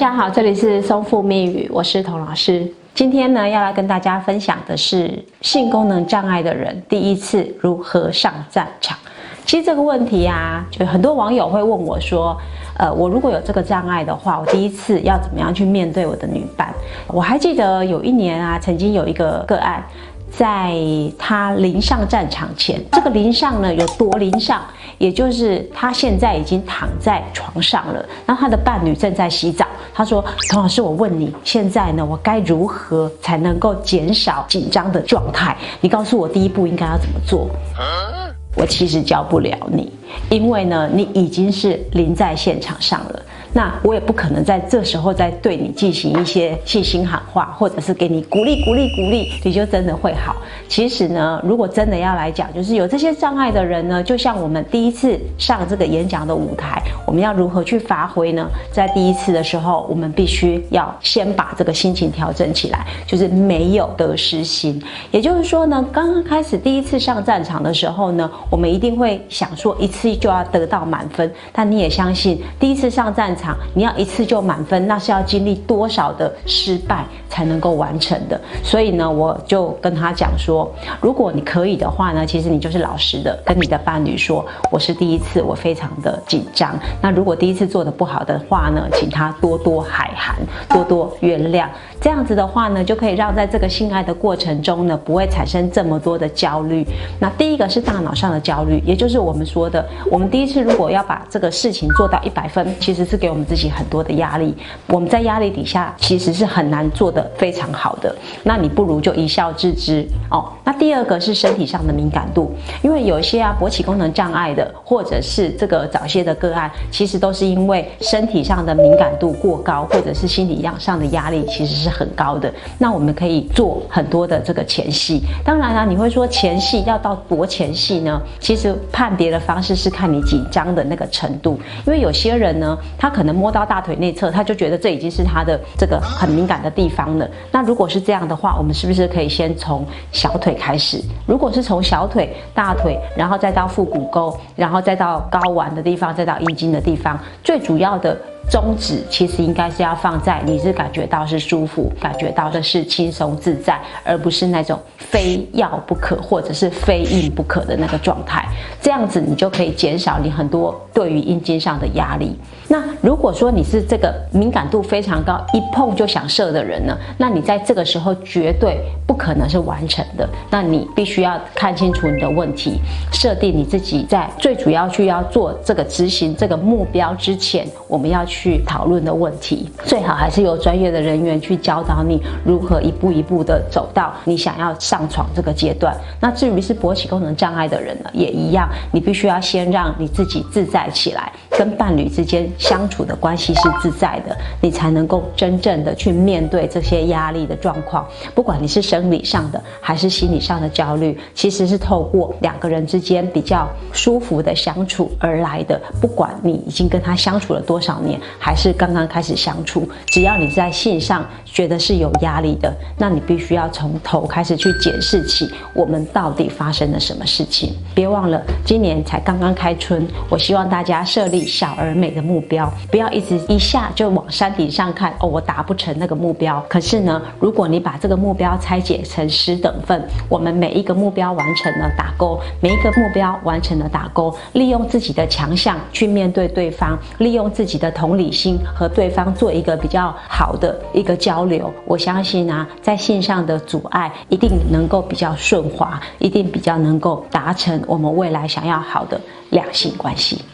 大家好，这里是松富密语，我是童老师。今天呢，要来跟大家分享的是性功能障碍的人第一次如何上战场。其实这个问题啊，就很多网友会问我说，呃，我如果有这个障碍的话，我第一次要怎么样去面对我的女伴？我还记得有一年啊，曾经有一个个案。在他临上战场前，这个临上呢有多临上？也就是他现在已经躺在床上了，然后他的伴侣正在洗澡。他说：“童老师，我问你，现在呢，我该如何才能够减少紧张的状态？你告诉我第一步应该要怎么做？”我其实教不了你，因为呢，你已经是临在现场上了。那我也不可能在这时候再对你进行一些信心喊话，或者是给你鼓励、鼓励、鼓励，你就真的会好。其实呢，如果真的要来讲，就是有这些障碍的人呢，就像我们第一次上这个演讲的舞台，我们要如何去发挥呢？在第一次的时候，我们必须要先把这个心情调整起来，就是没有得失心。也就是说呢，刚刚开始第一次上战场的时候呢，我们一定会想说一次就要得到满分，但你也相信第一次上战场。场你要一次就满分，那是要经历多少的失败才能够完成的。所以呢，我就跟他讲说，如果你可以的话呢，其实你就是老实的跟你的伴侣说，我是第一次，我非常的紧张。那如果第一次做的不好的话呢，请他多多海涵，多多原谅。这样子的话呢，就可以让在这个性爱的过程中呢，不会产生这么多的焦虑。那第一个是大脑上的焦虑，也就是我们说的，我们第一次如果要把这个事情做到一百分，其实是给我们自己很多的压力。我们在压力底下其实是很难做的非常好的。那你不如就一笑置之哦。那第二个是身体上的敏感度，因为有一些啊勃起功能障碍的，或者是这个早泄的个案，其实都是因为身体上的敏感度过高，或者是心理上的压力，其实是。很高的，那我们可以做很多的这个前戏。当然了，你会说前戏要到多前戏呢？其实判别的方式是看你紧张的那个程度。因为有些人呢，他可可能摸到大腿内侧，他就觉得这已经是他的这个很敏感的地方了。那如果是这样的话，我们是不是可以先从小腿开始？如果是从小腿、大腿，然后再到腹股沟，然后再到睾丸的地方，再到阴茎的地方，最主要的。宗旨其实应该是要放在你是感觉到是舒服，感觉到的是轻松自在，而不是那种非要不可或者是非硬不可的那个状态。这样子你就可以减少你很多对于阴茎上的压力。那如果说你是这个敏感度非常高，一碰就想射的人呢，那你在这个时候绝对不可能是完成的。那你必须要看清楚你的问题，设定你自己在最主要去要做这个执行这个目标之前，我们要去。讨论的问题，最好还是由专业的人员去教导你如何一步一步的走到你想要上床这个阶段。那至于是勃起功能障碍的人呢，也一样，你必须要先让你自己自在起来，跟伴侣之间相处的关系是自在的，你才能够真正的去面对这些压力的状况。不管你是生理上的还是心理上的焦虑，其实是透过两个人之间比较舒服的相处而来的。不管你已经跟他相处了多少年。还是刚刚开始相处，只要你在性上觉得是有压力的，那你必须要从头开始去检视起我们到底发生了什么事情。别忘了，今年才刚刚开春，我希望大家设立小而美的目标，不要一直一下就往山顶上看哦，我达不成那个目标。可是呢，如果你把这个目标拆解成十等份，我们每一个目标完成了打勾，每一个目标完成了打勾，利用自己的强项去面对对方，利用自己的同。理心和对方做一个比较好的一个交流，我相信啊，在线上的阻碍一定能够比较顺滑，一定比较能够达成我们未来想要好的两性关系。